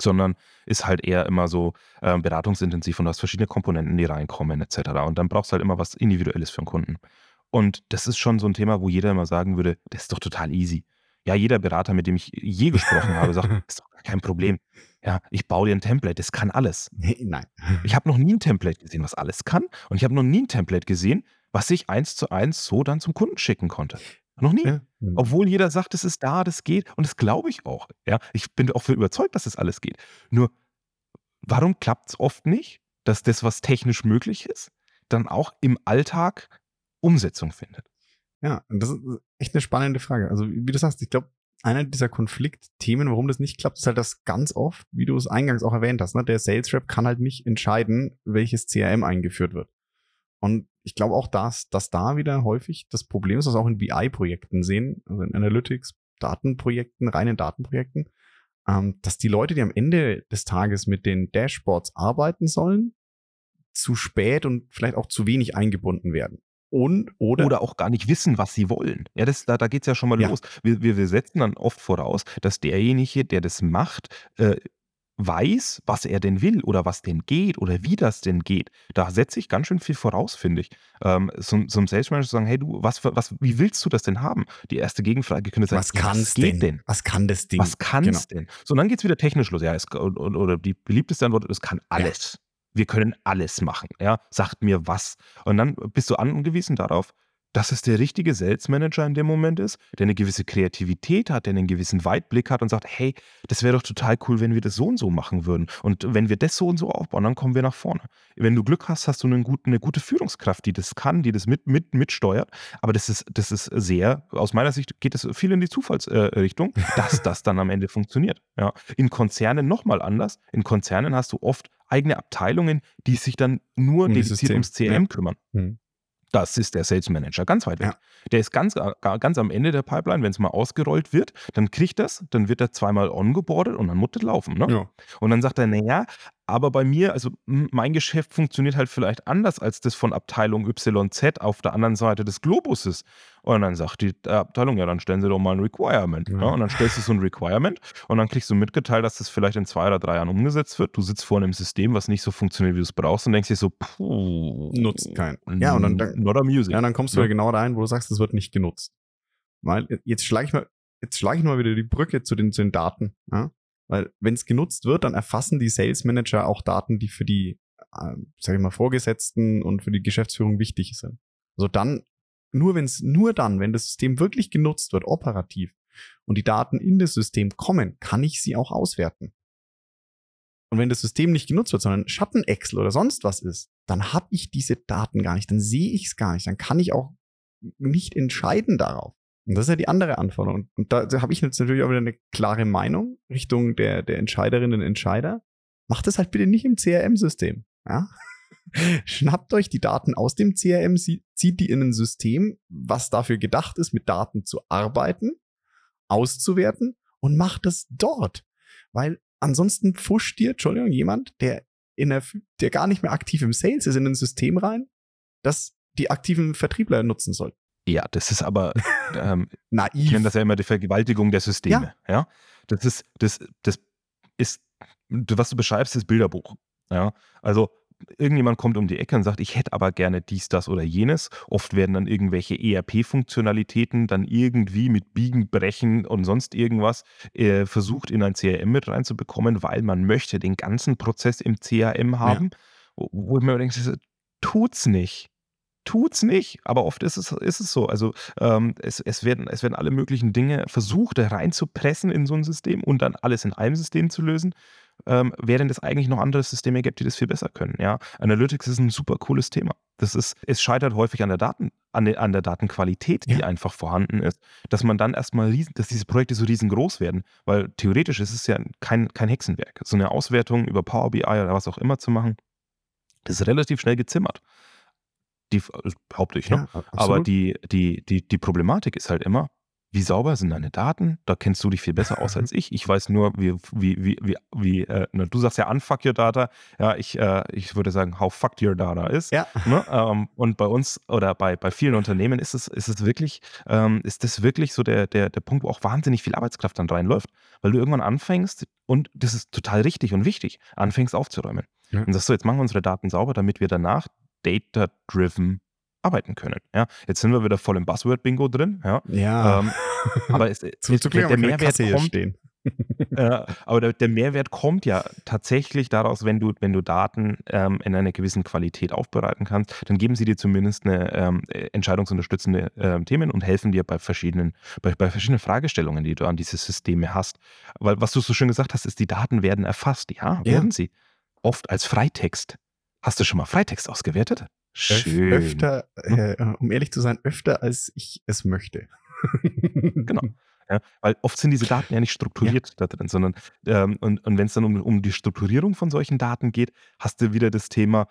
Sondern ist halt eher immer so äh, beratungsintensiv und du hast verschiedene Komponenten, die reinkommen, etc. Und dann brauchst du halt immer was Individuelles für einen Kunden. Und das ist schon so ein Thema, wo jeder immer sagen würde, das ist doch total easy. Ja, jeder Berater, mit dem ich je gesprochen habe, sagt, ist doch kein Problem. Ja, ich baue dir ein Template, das kann alles. Nee, nein. Ich habe noch nie ein Template gesehen, was alles kann. Und ich habe noch nie ein Template gesehen, was ich eins zu eins so dann zum Kunden schicken konnte. Noch nie. Ja. Mhm. Obwohl jeder sagt, es ist da, das geht. Und das glaube ich auch. Ja, ich bin auch für überzeugt, dass das alles geht. Nur, warum klappt es oft nicht, dass das, was technisch möglich ist, dann auch im Alltag Umsetzung findet? Ja, das ist echt eine spannende Frage. Also, wie du sagst, ich glaube, einer dieser Konfliktthemen, warum das nicht klappt, ist halt das ganz oft, wie du es eingangs auch erwähnt hast, ne? der Sales Rep kann halt nicht entscheiden, welches CRM eingeführt wird. Und ich glaube auch, dass, dass da wieder häufig das Problem ist, was wir auch in BI-Projekten sehen, also in Analytics, Datenprojekten, reinen Datenprojekten, ähm, dass die Leute, die am Ende des Tages mit den Dashboards arbeiten sollen, zu spät und vielleicht auch zu wenig eingebunden werden. Und, oder, oder auch gar nicht wissen, was sie wollen. Ja, das, da, da geht es ja schon mal ja. los. Wir, wir, wir setzen dann oft voraus, dass derjenige, der das macht, äh, weiß, was er denn will oder was denn geht oder wie das denn geht. Da setze ich ganz schön viel voraus, finde ich. Ähm, so, so einem Sales Manager zu sagen, hey du, was, was, wie willst du das denn haben? Die erste Gegenfrage könnte sein, was, ja, was geht denn? denn? Was kann das Ding? Was kann es genau. denn? So, und dann geht es wieder technisch los. Ja, es, oder die beliebteste Antwort, es kann alles. Wir können alles machen. Ja, sagt mir was. Und dann bist du angewiesen darauf, dass es der richtige Sales Manager in dem Moment ist, der eine gewisse Kreativität hat, der einen gewissen Weitblick hat und sagt, hey, das wäre doch total cool, wenn wir das so und so machen würden. Und wenn wir das so und so aufbauen, dann kommen wir nach vorne. Wenn du Glück hast, hast du einen guten, eine gute Führungskraft, die das kann, die das mit, mit, mitsteuert. Aber das ist, das ist sehr, aus meiner Sicht geht es viel in die Zufallsrichtung, äh, dass das dann am Ende funktioniert. Ja. In Konzernen nochmal anders. In Konzernen hast du oft eigene Abteilungen, die sich dann nur um dediziert ums CRM ja. kümmern. Mhm. Das ist der Sales Manager, ganz weit weg. Ja. Der ist ganz, äh, ganz am Ende der Pipeline, wenn es mal ausgerollt wird, dann kriegt das, dann wird er zweimal ongeboardet und dann muss das laufen. Ne? Ja. Und dann sagt er, naja, aber bei mir, also mein Geschäft funktioniert halt vielleicht anders als das von Abteilung YZ auf der anderen Seite des Globuses. Und dann sagt die Abteilung, ja, dann stellen Sie doch mal ein Requirement. Ja. Ja, und dann stellst du so ein Requirement und dann kriegst du mitgeteilt, dass das vielleicht in zwei oder drei Jahren umgesetzt wird. Du sitzt vor einem System, was nicht so funktioniert, wie du es brauchst und denkst dir so, puh. Nutzt keinen. Ja, und dann, dann, not amusing. Ja, dann kommst du ja. genau dahin, wo du sagst, es wird nicht genutzt. Weil jetzt schlage ich mal, jetzt schlage ich mal wieder die Brücke zu den, zu den Daten. Ja? Weil wenn es genutzt wird, dann erfassen die Sales Manager auch Daten, die für die, äh, sag ich mal, Vorgesetzten und für die Geschäftsführung wichtig sind. Also dann, nur wenn es, nur dann, wenn das System wirklich genutzt wird, operativ, und die Daten in das System kommen, kann ich sie auch auswerten. Und wenn das System nicht genutzt wird, sondern Schatten-Excel oder sonst was ist, dann habe ich diese Daten gar nicht, dann sehe ich es gar nicht, dann kann ich auch nicht entscheiden darauf. Und das ist ja die andere Anforderung. Und da, da habe ich jetzt natürlich auch wieder eine klare Meinung Richtung der, der Entscheiderinnen und Entscheider. Macht das halt bitte nicht im CRM-System. Ja? Schnappt euch die Daten aus dem CRM, zieht die in ein System, was dafür gedacht ist, mit Daten zu arbeiten, auszuwerten und macht es dort. Weil ansonsten pfuscht dir, Entschuldigung, jemand, der in der, der gar nicht mehr aktiv im Sales ist, in ein System rein, das die aktiven Vertriebler nutzen soll. Ja, das ist aber ähm, naiv. Ich nenne das ja immer die Vergewaltigung der Systeme. Ja. ja? Das ist, das, das ist, was du beschreibst, ist Bilderbuch. Ja, also irgendjemand kommt um die Ecke und sagt, ich hätte aber gerne dies, das oder jenes. Oft werden dann irgendwelche ERP-Funktionalitäten dann irgendwie mit Biegen, Brechen und sonst irgendwas äh, versucht in ein CRM mit reinzubekommen, weil man möchte den ganzen Prozess im CRM haben. Ja. Wo ich mir denke, tut's nicht tut's nicht, aber oft ist es, ist es so. Also ähm, es, es, werden, es werden alle möglichen Dinge versucht, reinzupressen in so ein System und dann alles in einem System zu lösen, ähm, während es eigentlich noch andere Systeme gibt, die das viel besser können. Ja? Analytics ist ein super cooles Thema. Das ist, es scheitert häufig an der Daten, an, der, an der Datenqualität, die ja. einfach vorhanden ist. Dass man dann erstmal, riesen, dass diese Projekte so riesengroß werden, weil theoretisch ist es ja kein, kein Hexenwerk. So eine Auswertung über Power BI oder was auch immer zu machen, das ist relativ schnell gezimmert. Die äh, behaupte ich, ne? Ja, Aber die, die, die, die Problematik ist halt immer, wie sauber sind deine Daten? Da kennst du dich viel besser aus als ich. Ich weiß nur, wie, wie, wie, wie, wie äh, ne, du sagst ja unfuck your data. Ja, ich, äh, ich würde sagen, how fucked your data ist. Ja. Ne? Ähm, und bei uns oder bei, bei vielen Unternehmen ist es, ist es wirklich, ähm, ist das wirklich so der, der, der Punkt, wo auch wahnsinnig viel Arbeitskraft dann reinläuft. Weil du irgendwann anfängst, und das ist total richtig und wichtig, anfängst aufzuräumen. Ja. Und sagst so, jetzt machen wir unsere Daten sauber, damit wir danach data-driven arbeiten können. Ja, jetzt sind wir wieder voll im Buzzword-Bingo drin. Ja, ja. Ähm, aber es, Zum es, der, der Mehrwert kommt. Äh, aber der, der, Mehrwert kommt ja tatsächlich daraus, wenn du, wenn du Daten ähm, in einer gewissen Qualität aufbereiten kannst, dann geben sie dir zumindest eine ähm, entscheidungsunterstützende äh, Themen und helfen dir bei verschiedenen, bei, bei verschiedenen Fragestellungen, die du an diese Systeme hast. Weil was du so schön gesagt hast, ist, die Daten werden erfasst. Ja, ja. werden sie. Oft als Freitext. Hast du schon mal Freitext ausgewertet? Schön. Öfter, hm? äh, um ehrlich zu sein, öfter als ich es möchte. genau. Ja, weil oft sind diese Daten ja nicht strukturiert ja. da drin, sondern ähm, und, und wenn es dann um, um die Strukturierung von solchen Daten geht, hast du wieder das Thema,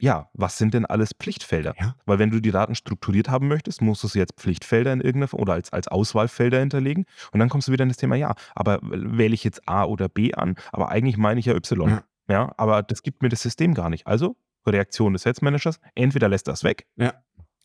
ja, was sind denn alles Pflichtfelder? Ja. Weil wenn du die Daten strukturiert haben möchtest, musst du sie jetzt Pflichtfelder in irgendeiner oder als, als Auswahlfelder hinterlegen. Und dann kommst du wieder in das Thema, ja, aber wähle ich jetzt A oder B an, aber eigentlich meine ich ja Y. Ja. Ja, aber das gibt mir das System gar nicht. Also, Reaktion des Sales entweder lässt er es weg, ja.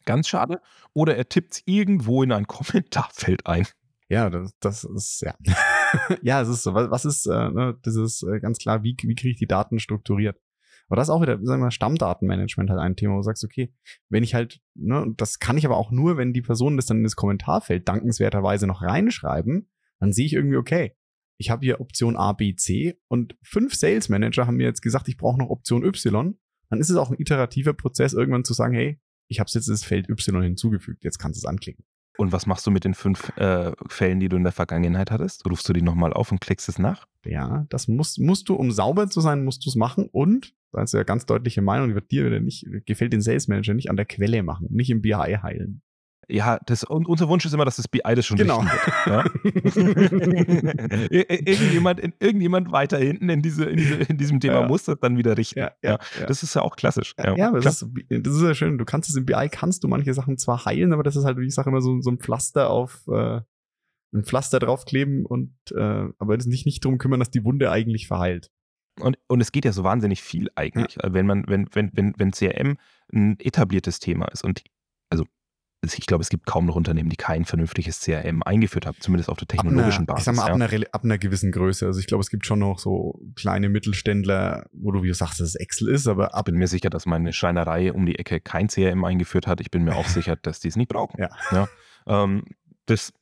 ganz schade, oder er tippt es irgendwo in ein Kommentarfeld ein. Ja, das, das ist, ja. ja, es ist so. Was ist, äh, ne, das ist äh, ganz klar, wie, wie kriege ich die Daten strukturiert? Aber das ist auch wieder, sagen wir mal, Stammdatenmanagement halt ein Thema, wo du sagst, okay, wenn ich halt, ne, das kann ich aber auch nur, wenn die Personen das dann in das Kommentarfeld dankenswerterweise noch reinschreiben, dann sehe ich irgendwie, okay, ich habe hier Option A, B, C und fünf Sales Manager haben mir jetzt gesagt, ich brauche noch Option Y. Dann ist es auch ein iterativer Prozess, irgendwann zu sagen, hey, ich habe jetzt das Feld Y hinzugefügt, jetzt kannst du es anklicken. Und was machst du mit den fünf äh, Fällen, die du in der Vergangenheit hattest? Rufst du die nochmal auf und klickst es nach? Ja, das musst, musst du, um sauber zu sein, musst du es machen und, das ist ja ganz deutliche Meinung, die wird dir wieder nicht, gefällt den Sales Manager nicht an der Quelle machen, nicht im BI heilen. Ja, das, und unser Wunsch ist immer, dass das BI das schon genau. wird. Ja? irgendjemand, irgendjemand weiter hinten in, diese, in, diese, in diesem Thema ja. muss das dann wieder richten. Ja, Das ist ja auch klassisch. Ja, das, ist, das, ist, ja schön. Du kannst es im BI, kannst du manche Sachen zwar heilen, aber das ist halt, wie ich sage immer, so, so ein Pflaster auf, äh, ein Pflaster draufkleben und äh, aber nicht, nicht darum kümmern, dass die Wunde eigentlich verheilt. Und, und es geht ja so wahnsinnig viel eigentlich, wenn man, wenn, wenn, wenn, wenn CRM ein etabliertes Thema ist und ich glaube, es gibt kaum noch Unternehmen, die kein vernünftiges CRM eingeführt haben, zumindest auf der technologischen einer, Basis. Ich sag mal, ab, ja. einer, ab, einer, gewissen Größe. Also ich glaube, es gibt schon noch so kleine Mittelständler, wo du, wie du sagst, dass es Excel ist, aber ab. Ich bin mir sicher, dass meine Schreinerei um die Ecke kein CRM eingeführt hat. Ich bin mir auch sicher, dass die es nicht brauchen. Ja. ja ähm, das,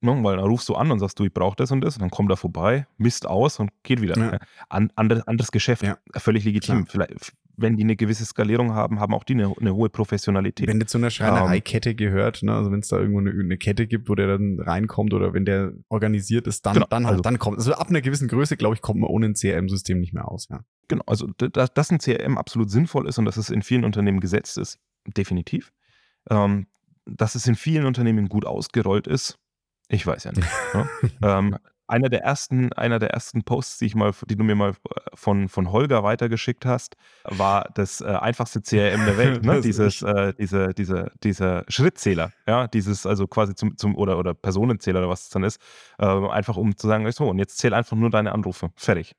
ne, weil dann rufst du an und sagst du, ich brauche das und das, und dann kommt er vorbei, misst aus und geht wieder. Ja. An, anderes, anderes Geschäft, völlig legitim. Vielleicht, wenn die eine gewisse Skalierung haben, haben auch die eine, eine hohe Professionalität. Wenn der zu einer Schreinereikette ähm, gehört, ne, also wenn es da irgendwo eine, eine, Kette gibt, wo der dann reinkommt oder wenn der organisiert ist, dann, genau, dann, halt, also, dann kommt. Also ab einer gewissen Größe, glaube ich, kommt man ohne ein CRM-System nicht mehr aus. Ja. Genau, also dass, dass ein CRM absolut sinnvoll ist und dass es in vielen Unternehmen gesetzt ist, definitiv. Ähm, dass es in vielen Unternehmen gut ausgerollt ist, ich weiß ja nicht. ne? ähm, einer der ersten, einer der ersten Posts, die ich mal, die du mir mal von, von Holger weitergeschickt hast, war das äh, einfachste CRM der Welt, ne? Dieses, äh, diese, diese, dieser Schrittzähler, ja, dieses, also quasi zum, zum oder, oder Personenzähler oder was es dann ist, äh, einfach um zu sagen, so, und jetzt zähl einfach nur deine Anrufe. Fertig.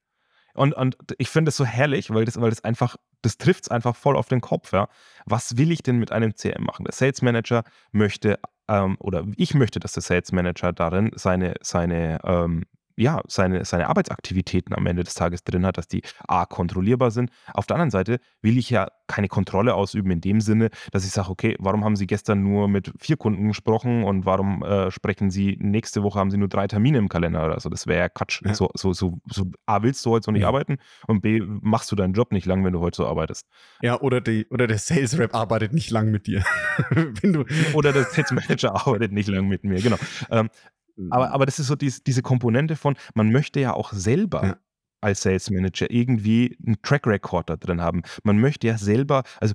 Und, und ich finde es so herrlich, weil das, weil das einfach, das trifft es einfach voll auf den Kopf. Ja. Was will ich denn mit einem CRM machen? Der Sales Manager möchte, ähm, oder ich möchte, dass der Sales Manager darin seine, seine ähm, ja, seine, seine Arbeitsaktivitäten am Ende des Tages drin hat, dass die A kontrollierbar sind. Auf der anderen Seite will ich ja keine Kontrolle ausüben in dem Sinne, dass ich sage, okay, warum haben Sie gestern nur mit vier Kunden gesprochen und warum äh, sprechen Sie nächste Woche haben Sie nur drei Termine im Kalender oder so. Das wäre ja Quatsch. Ja. So, so, so, so, A, willst du heute so nicht ja. arbeiten und B, machst du deinen Job nicht lang, wenn du heute so arbeitest. Ja, oder, die, oder der Sales Rep arbeitet nicht lang mit dir. wenn du oder der Sales Manager arbeitet nicht lang mit mir, genau. Ähm, aber, mhm. aber das ist so dies, diese Komponente von, man möchte ja auch selber ja. als Sales Manager irgendwie einen Track Record da drin haben. Man möchte ja selber, also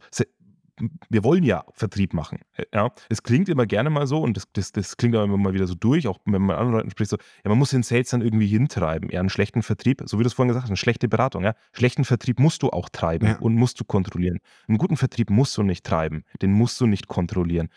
wir wollen ja Vertrieb machen. Äh, ja, es klingt immer gerne mal so und das, das, das klingt aber immer mal wieder so durch, auch wenn man anderen Leuten spricht, so, ja, man muss den Sales dann irgendwie hintreiben. Ja, einen schlechten Vertrieb, so wie du es vorhin gesagt hast, eine schlechte Beratung, ja. Schlechten Vertrieb musst du auch treiben ja. und musst du kontrollieren. Einen guten Vertrieb musst du nicht treiben, den musst du nicht kontrollieren.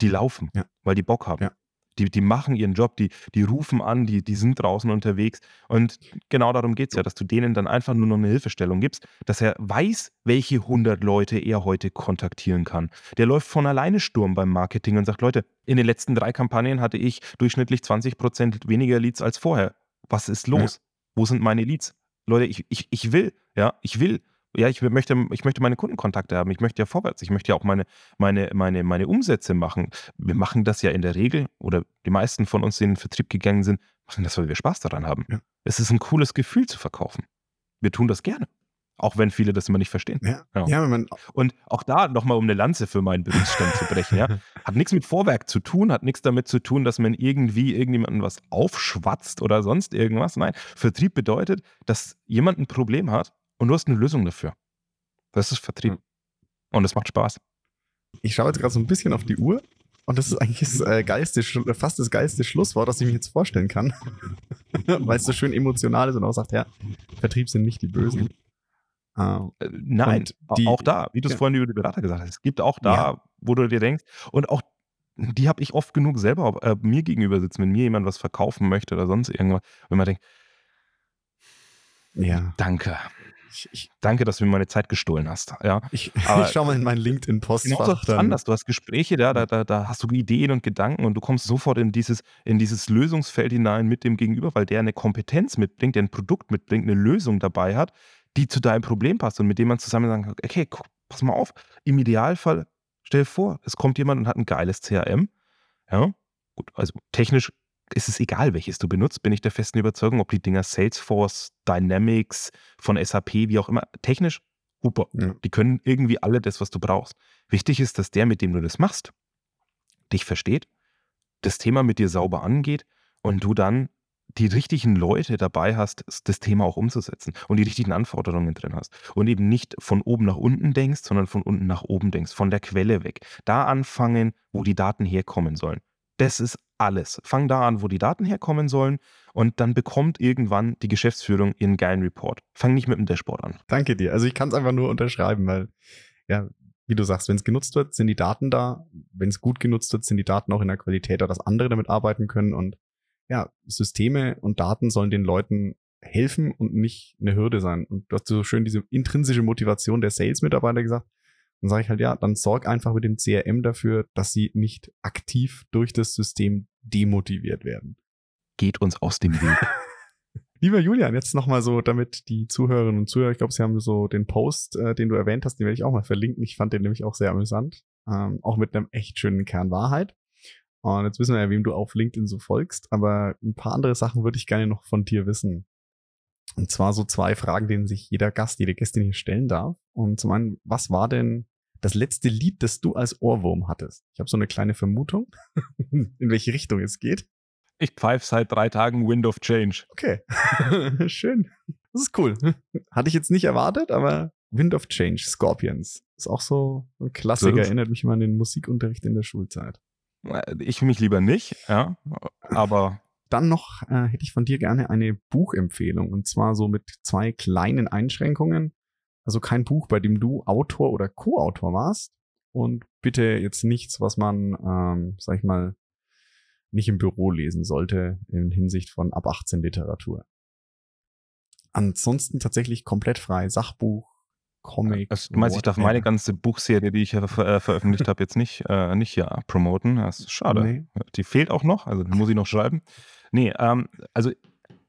Die laufen, ja. weil die Bock haben. Ja. Die, die machen ihren Job, die, die rufen an, die, die sind draußen unterwegs. Und genau darum geht es ja, dass du denen dann einfach nur noch eine Hilfestellung gibst, dass er weiß, welche 100 Leute er heute kontaktieren kann. Der läuft von alleine Sturm beim Marketing und sagt, Leute, in den letzten drei Kampagnen hatte ich durchschnittlich 20% weniger Leads als vorher. Was ist los? Ja. Wo sind meine Leads? Leute, ich, ich, ich will, ja, ich will ja, ich möchte, ich möchte meine Kundenkontakte haben. Ich möchte ja vorwärts. Ich möchte ja auch meine, meine, meine, meine Umsätze machen. Wir machen das ja in der Regel, oder die meisten von uns, die in den Vertrieb gegangen sind, machen das, weil wir Spaß daran haben. Ja. Es ist ein cooles Gefühl zu verkaufen. Wir tun das gerne. Auch wenn viele das immer nicht verstehen. Ja, ja. ja man und auch da nochmal, um eine Lanze für meinen Berufsstand zu brechen, ja, hat nichts mit Vorwerk zu tun, hat nichts damit zu tun, dass man irgendwie irgendjemandem was aufschwatzt oder sonst irgendwas. Nein, Vertrieb bedeutet, dass jemand ein Problem hat und du hast eine Lösung dafür. Das ist Vertrieb. Hm. Und es macht Spaß. Ich schaue jetzt gerade so ein bisschen auf die Uhr und das ist eigentlich das äh, geilste, fast das geilste Schlusswort, das ich mir jetzt vorstellen kann. Weil es so schön emotional ist und auch sagt, ja, Vertrieb sind nicht die Bösen. Uh, Nein, die, auch da, wie du es ja. vorhin über die Berater gesagt hast, es gibt auch da, ja. wo du dir denkst, und auch die habe ich oft genug selber äh, mir gegenüber sitzen, wenn mir jemand was verkaufen möchte oder sonst irgendwas, wenn man denkt, ja. danke. Ich, ich, danke, dass du mir meine Zeit gestohlen hast. Ja. Ich, ich schau mal in meinen LinkedIn-Postfach. Genau, anders. Du hast Gespräche, da, da, da, da hast du Ideen und Gedanken und du kommst sofort in dieses, in dieses Lösungsfeld hinein mit dem Gegenüber, weil der eine Kompetenz mitbringt, der ein Produkt mitbringt, eine Lösung dabei hat, die zu deinem Problem passt und mit dem man zusammen sagen kann, okay, guck, pass mal auf. Im Idealfall, stell dir vor, es kommt jemand und hat ein geiles CRM. Ja, gut, also technisch ist es egal, welches du benutzt, bin ich der festen Überzeugung, ob die Dinger Salesforce, Dynamics, von SAP, wie auch immer, technisch, super. Ja. Die können irgendwie alle das, was du brauchst. Wichtig ist, dass der, mit dem du das machst, dich versteht, das Thema mit dir sauber angeht und du dann die richtigen Leute dabei hast, das Thema auch umzusetzen und die richtigen Anforderungen drin hast. Und eben nicht von oben nach unten denkst, sondern von unten nach oben denkst, von der Quelle weg. Da anfangen, wo die Daten herkommen sollen. Das ist alles. Fang da an, wo die Daten herkommen sollen und dann bekommt irgendwann die Geschäftsführung ihren geilen Report. Fang nicht mit dem Dashboard an. Danke dir. Also ich kann es einfach nur unterschreiben, weil, ja, wie du sagst, wenn es genutzt wird, sind die Daten da. Wenn es gut genutzt wird, sind die Daten auch in der Qualität, dass andere damit arbeiten können. Und ja, Systeme und Daten sollen den Leuten helfen und nicht eine Hürde sein. Und du hast so schön diese intrinsische Motivation der Sales-Mitarbeiter gesagt. Dann sage ich halt, ja, dann sorg einfach mit dem CRM dafür, dass sie nicht aktiv durch das System demotiviert werden. Geht uns aus dem Weg. Lieber Julian, jetzt nochmal so, damit die Zuhörerinnen und Zuhörer, ich glaube, sie haben so den Post, äh, den du erwähnt hast, den werde ich auch mal verlinken. Ich fand den nämlich auch sehr amüsant. Ähm, auch mit einem echt schönen Kern Wahrheit. Und jetzt wissen wir ja, wem du auf LinkedIn so folgst, aber ein paar andere Sachen würde ich gerne noch von dir wissen. Und zwar so zwei Fragen, denen sich jeder Gast, jede Gästin hier stellen darf. Und zum einen, was war denn das letzte Lied, das du als Ohrwurm hattest? Ich habe so eine kleine Vermutung, in welche Richtung es geht. Ich pfeife seit drei Tagen Wind of Change. Okay, schön. Das ist cool. Hatte ich jetzt nicht erwartet, aber Wind of Change, Scorpions. Ist auch so ein Klassiker, erinnert mich immer an den Musikunterricht in der Schulzeit. Ich mich lieber nicht, ja. Aber dann noch äh, hätte ich von dir gerne eine Buchempfehlung und zwar so mit zwei kleinen Einschränkungen. Also kein Buch, bei dem du Autor oder Co-Autor warst und bitte jetzt nichts, was man, ähm, sag ich mal, nicht im Büro lesen sollte in Hinsicht von ab 18 Literatur. Ansonsten tatsächlich komplett frei. Sachbuch, Comic. Also, du meinst, ich darf meine ganze Buchserie, die ich ja ver äh, veröffentlicht habe, jetzt nicht, äh, nicht hier promoten. Das ist schade. Nee. Die fehlt auch noch, also muss ich noch schreiben. Nee, ähm, also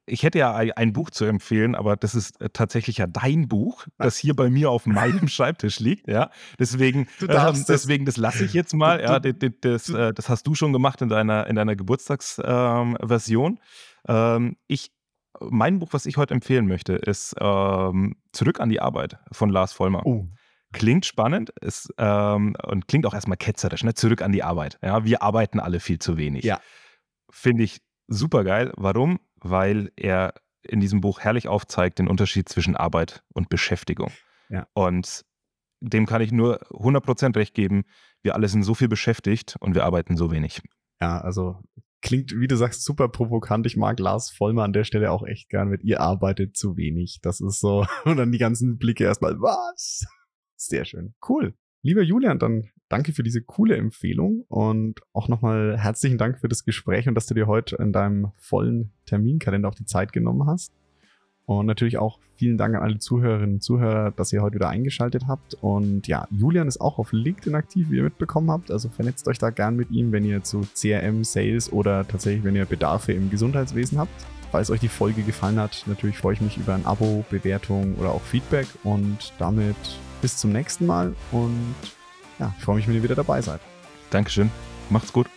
ich hätte ja ein Buch zu empfehlen, aber das ist äh, tatsächlich ja dein Buch, das hier bei mir auf meinem Schreibtisch liegt. Ja, deswegen, ähm, deswegen, das lasse ich jetzt mal. Ja, das, das, äh, das, hast du schon gemacht in deiner, in deiner Geburtstagsversion. Ähm, ich mein Buch, was ich heute empfehlen möchte, ist ähm, Zurück an die Arbeit von Lars Vollmer. Oh. Klingt spannend ist, ähm, und klingt auch erstmal ketzerisch, ne? Zurück an die Arbeit. Ja, wir arbeiten alle viel zu wenig. Ja. Finde ich super geil. Warum? Weil er in diesem Buch herrlich aufzeigt den Unterschied zwischen Arbeit und Beschäftigung. Ja. Und dem kann ich nur 100% recht geben. Wir alle sind so viel beschäftigt und wir arbeiten so wenig. Ja, also klingt, wie du sagst, super provokant. Ich mag Lars Vollmer an der Stelle auch echt gern mit ihr arbeitet zu wenig. Das ist so. Und dann die ganzen Blicke erstmal, was? Sehr schön. Cool. Lieber Julian, dann danke für diese coole Empfehlung und auch nochmal herzlichen Dank für das Gespräch und dass du dir heute in deinem vollen Terminkalender auch die Zeit genommen hast. Und natürlich auch vielen Dank an alle Zuhörerinnen und Zuhörer, dass ihr heute wieder eingeschaltet habt. Und ja, Julian ist auch auf LinkedIn aktiv, wie ihr mitbekommen habt. Also vernetzt euch da gern mit ihm, wenn ihr zu CRM, Sales oder tatsächlich, wenn ihr Bedarfe im Gesundheitswesen habt. Falls euch die Folge gefallen hat, natürlich freue ich mich über ein Abo, Bewertung oder auch Feedback. Und damit bis zum nächsten Mal. Und ja, ich freue mich, wenn ihr wieder dabei seid. Dankeschön. Macht's gut.